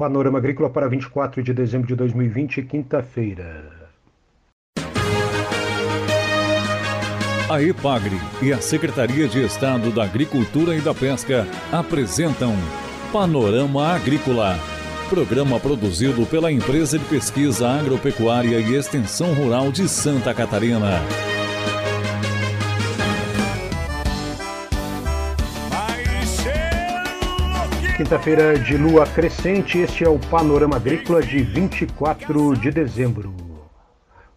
Panorama Agrícola para 24 de dezembro de 2020, quinta-feira. A EPAGRE e a Secretaria de Estado da Agricultura e da Pesca apresentam Panorama Agrícola, programa produzido pela Empresa de Pesquisa Agropecuária e Extensão Rural de Santa Catarina. Quinta-feira de lua crescente, este é o Panorama Agrícola de 24 de dezembro.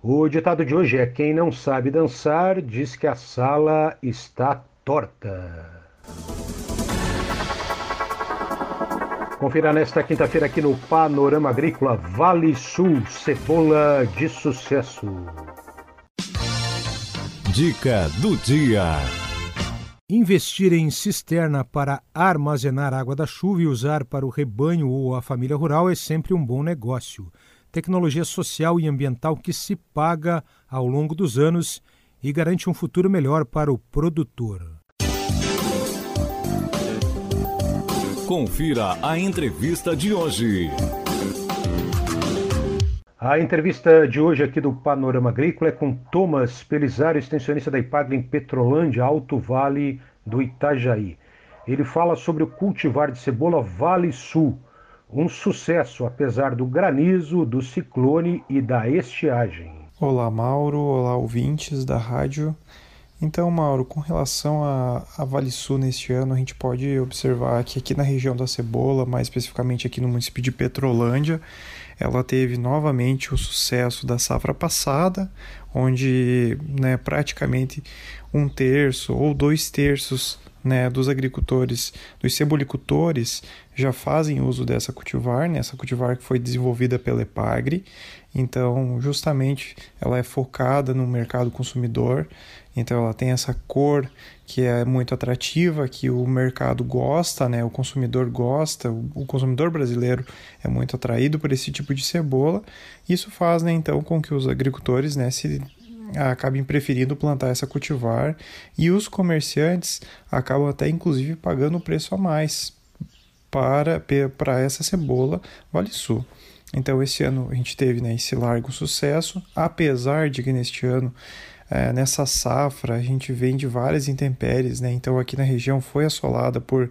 O ditado de hoje é: Quem não sabe dançar diz que a sala está torta. Confira nesta quinta-feira aqui no Panorama Agrícola Vale Sul Cebola de Sucesso. Dica do dia. Investir em cisterna para armazenar água da chuva e usar para o rebanho ou a família rural é sempre um bom negócio. Tecnologia social e ambiental que se paga ao longo dos anos e garante um futuro melhor para o produtor. Confira a entrevista de hoje. A entrevista de hoje aqui do Panorama Agrícola é com Thomas Pelisário, extensionista da IPAGRE em Petrolândia, Alto Vale do Itajaí. Ele fala sobre o cultivar de cebola Vale Sul, um sucesso apesar do granizo, do ciclone e da estiagem. Olá, Mauro. Olá, ouvintes da rádio. Então, Mauro, com relação a, a Vale Sul neste ano, a gente pode observar que aqui na região da Cebola, mais especificamente aqui no município de Petrolândia, ela teve novamente o sucesso da safra passada, onde né, praticamente um terço ou dois terços né, dos agricultores, dos cebolicultores, já fazem uso dessa cultivar, né, essa cultivar que foi desenvolvida pela Epagre. Então, justamente, ela é focada no mercado consumidor, então ela tem essa cor que é muito atrativa, que o mercado gosta, né? O consumidor gosta, o consumidor brasileiro é muito atraído por esse tipo de cebola. Isso faz, né, então, com que os agricultores, né, se acabem preferindo plantar essa cultivar e os comerciantes acabam até inclusive pagando o preço a mais para, para essa cebola Vale Sul. Então esse ano a gente teve né, esse largo sucesso, apesar de que neste ano é, nessa safra a gente vende várias intempéries, né? Então aqui na região foi assolada por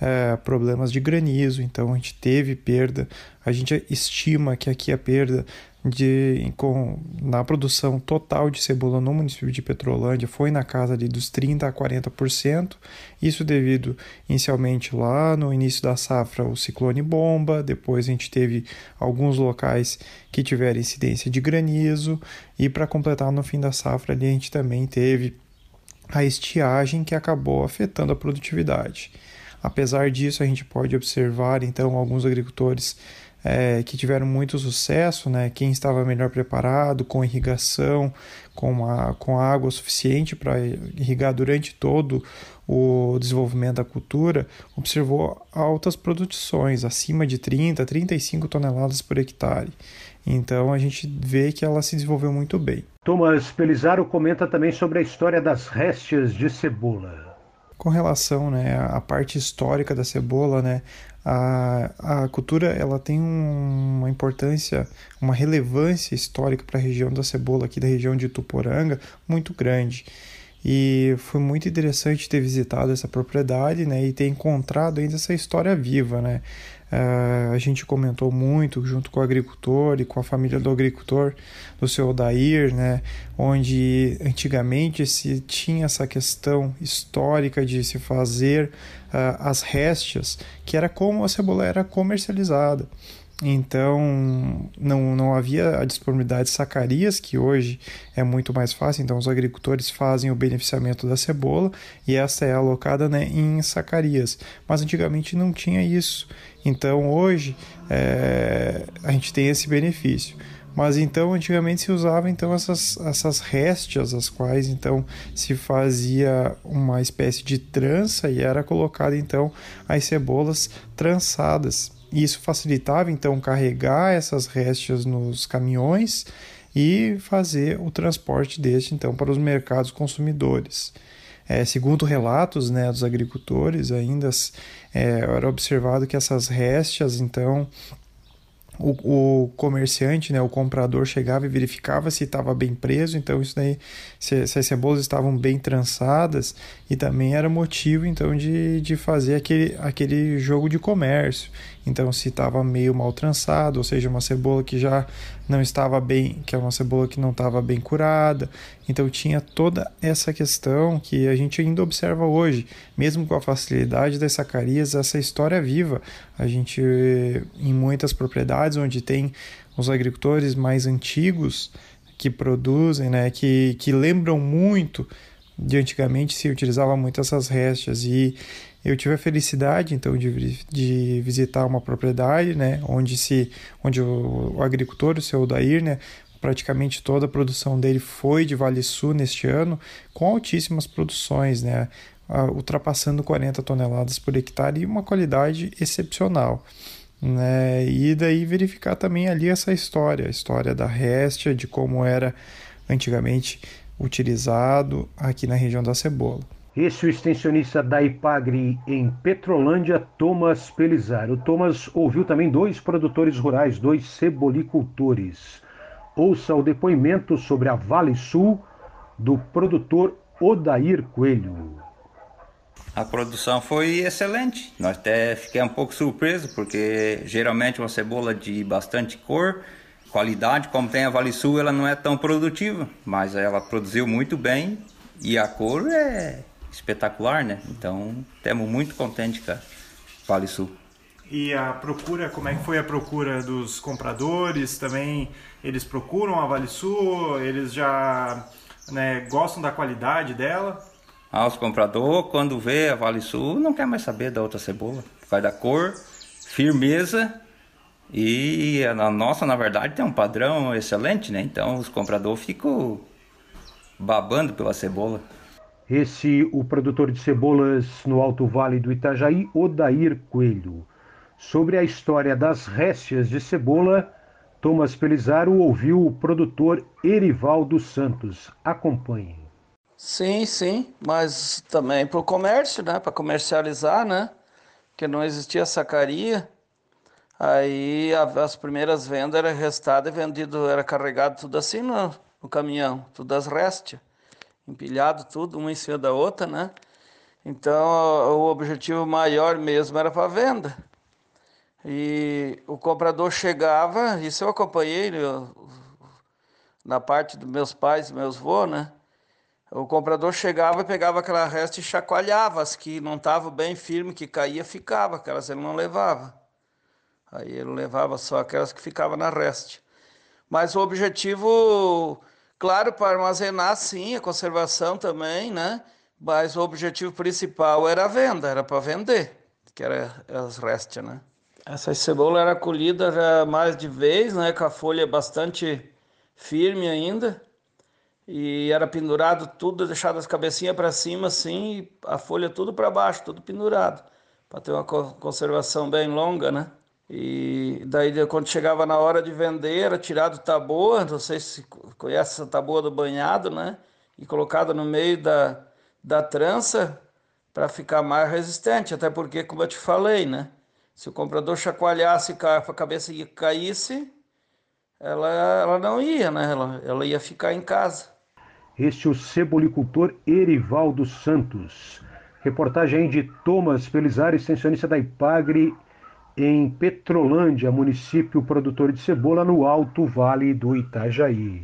é, problemas de granizo, então a gente teve perda. A gente estima que aqui a perda de, com, na produção total de cebola no município de Petrolândia foi na casa ali dos 30% a 40%. Isso devido inicialmente lá no início da safra o ciclone bomba, depois a gente teve alguns locais que tiveram incidência de granizo e para completar no fim da safra ali a gente também teve a estiagem que acabou afetando a produtividade. Apesar disso, a gente pode observar então alguns agricultores é, que tiveram muito sucesso, né? quem estava melhor preparado, com irrigação, com, a, com água suficiente para irrigar durante todo o desenvolvimento da cultura, observou altas produções, acima de 30, 35 toneladas por hectare. Então a gente vê que ela se desenvolveu muito bem. Thomas Pelizaro comenta também sobre a história das réstias de cebola. Com relação né, à parte histórica da cebola, né, a, a cultura ela tem uma importância, uma relevância histórica para a região da cebola aqui da região de Tuporanga muito grande. E foi muito interessante ter visitado essa propriedade né, e ter encontrado ainda essa história viva. Né? Uh, a gente comentou muito junto com o agricultor e com a família do agricultor, do seu Odair, né, onde antigamente se tinha essa questão histórica de se fazer uh, as réstias, que era como a cebola era comercializada. Então, não, não havia a disponibilidade de sacarias, que hoje é muito mais fácil. Então, os agricultores fazem o beneficiamento da cebola e essa é alocada né, em sacarias. Mas antigamente não tinha isso. Então, hoje é, a gente tem esse benefício. Mas então antigamente se usava então essas, essas réstias, as quais então se fazia uma espécie de trança e era colocada então as cebolas trançadas. E isso facilitava então carregar essas réstias nos caminhões e fazer o transporte deste então para os mercados consumidores. É, segundo relatos né, dos agricultores, ainda é, era observado que essas réstias então o, o, comerciante, né, o comprador chegava e verificava se estava bem preso, então isso daí, se, se, as cebolas estavam bem trançadas, e também era motivo então de, de fazer aquele, aquele jogo de comércio. Então se estava meio mal trançado, ou seja, uma cebola que já não estava bem, que é uma cebola que não estava bem curada. Então tinha toda essa questão que a gente ainda observa hoje, mesmo com a facilidade das sacarias, essa história viva. A gente em muitas propriedades onde tem os agricultores mais antigos que produzem, né, que, que lembram muito de antigamente se utilizava muito essas restas e eu tive a felicidade então de, de visitar uma propriedade, né, onde se onde o, o agricultor, o seu Odair, né, praticamente toda a produção dele foi de Vale Sul neste ano, com altíssimas produções, né, ultrapassando 40 toneladas por hectare e uma qualidade excepcional. Né? E daí verificar também ali essa história, a história da Restia, de como era antigamente utilizado aqui na região da cebola. Esse é o extensionista da Ipagre em Petrolândia, Thomas Pelizar. O Thomas ouviu também dois produtores rurais, dois cebolicultores. Ouça o depoimento sobre a Vale Sul do produtor Odair Coelho. A produção foi excelente. Nós até fiquei um pouco surpreso, porque geralmente uma cebola de bastante cor, qualidade, como tem a Vale Sul, ela não é tão produtiva, mas ela produziu muito bem e a cor é espetacular, né? Então, estamos muito contentes com a Vale Sul. E a procura, como é que foi a procura dos compradores? Também eles procuram a Vale Sul? Eles já né, gostam da qualidade dela? Ah, os compradores, quando vê a Vale Sul, não quer mais saber da outra cebola. Por causa da cor, firmeza e a nossa, na verdade, tem um padrão excelente, né? Então os compradores ficam babando pela cebola. Esse, o produtor de cebolas no Alto Vale do Itajaí, Odair Coelho. Sobre a história das réstias de cebola, Thomas Pelizaro ouviu o produtor Erivaldo Santos. Acompanhe. Sim, sim, mas também para o comércio, né? Para comercializar, né? Que não existia sacaria. Aí as primeiras vendas era restado e vendido, era carregado tudo assim no, no caminhão, tudo as réstias empilhado tudo, uma em cima da outra, né? Então, o objetivo maior mesmo era para venda. E o comprador chegava, isso eu acompanhei eu, na parte dos meus pais, meus avós, né? O comprador chegava e pegava aquela resta e chacoalhava, as que não estavam bem firme, que caía, ficava, aquelas ele não levava. Aí ele levava só aquelas que ficavam na reste. Mas o objetivo Claro, para armazenar sim, a conservação também, né? Mas o objetivo principal era a venda, era para vender, que era as restas, né? Essa cebola era colhida já mais de vez, né? Com a folha bastante firme ainda. E era pendurado tudo, deixado as cabecinhas para cima assim, e a folha tudo para baixo, tudo pendurado, para ter uma conservação bem longa, né? E daí, quando chegava na hora de vender, era tirado taboa, não sei se conhece essa taboa do banhado, né? E colocada no meio da, da trança para ficar mais resistente. Até porque, como eu te falei, né? Se o comprador chacoalhasse e a cabeça caísse, ela, ela não ia, né? Ela, ela ia ficar em casa. Este é o cebolicultor Erivaldo Santos. Reportagem de Thomas Felizar, extensionista da Ipagre em Petrolândia, município produtor de cebola no Alto Vale do Itajaí.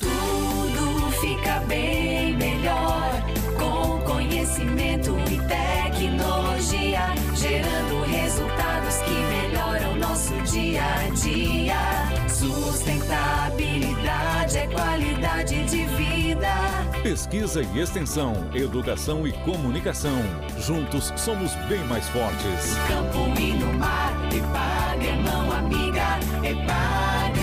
Tudo fica bem melhor com conhecimento e tecnologia, gerando resultados que melhoram nosso dia a dia. Sustentabilidade Pesquisa e extensão, educação e comunicação. Juntos somos bem mais fortes. Campo e no mar, Epagre, mão amiga, Epagre.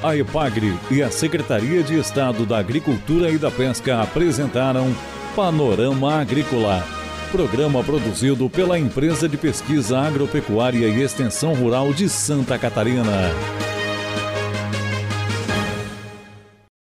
A Epagre e a Secretaria de Estado da Agricultura e da Pesca apresentaram Panorama Agrícola. Programa produzido pela Empresa de Pesquisa Agropecuária e Extensão Rural de Santa Catarina.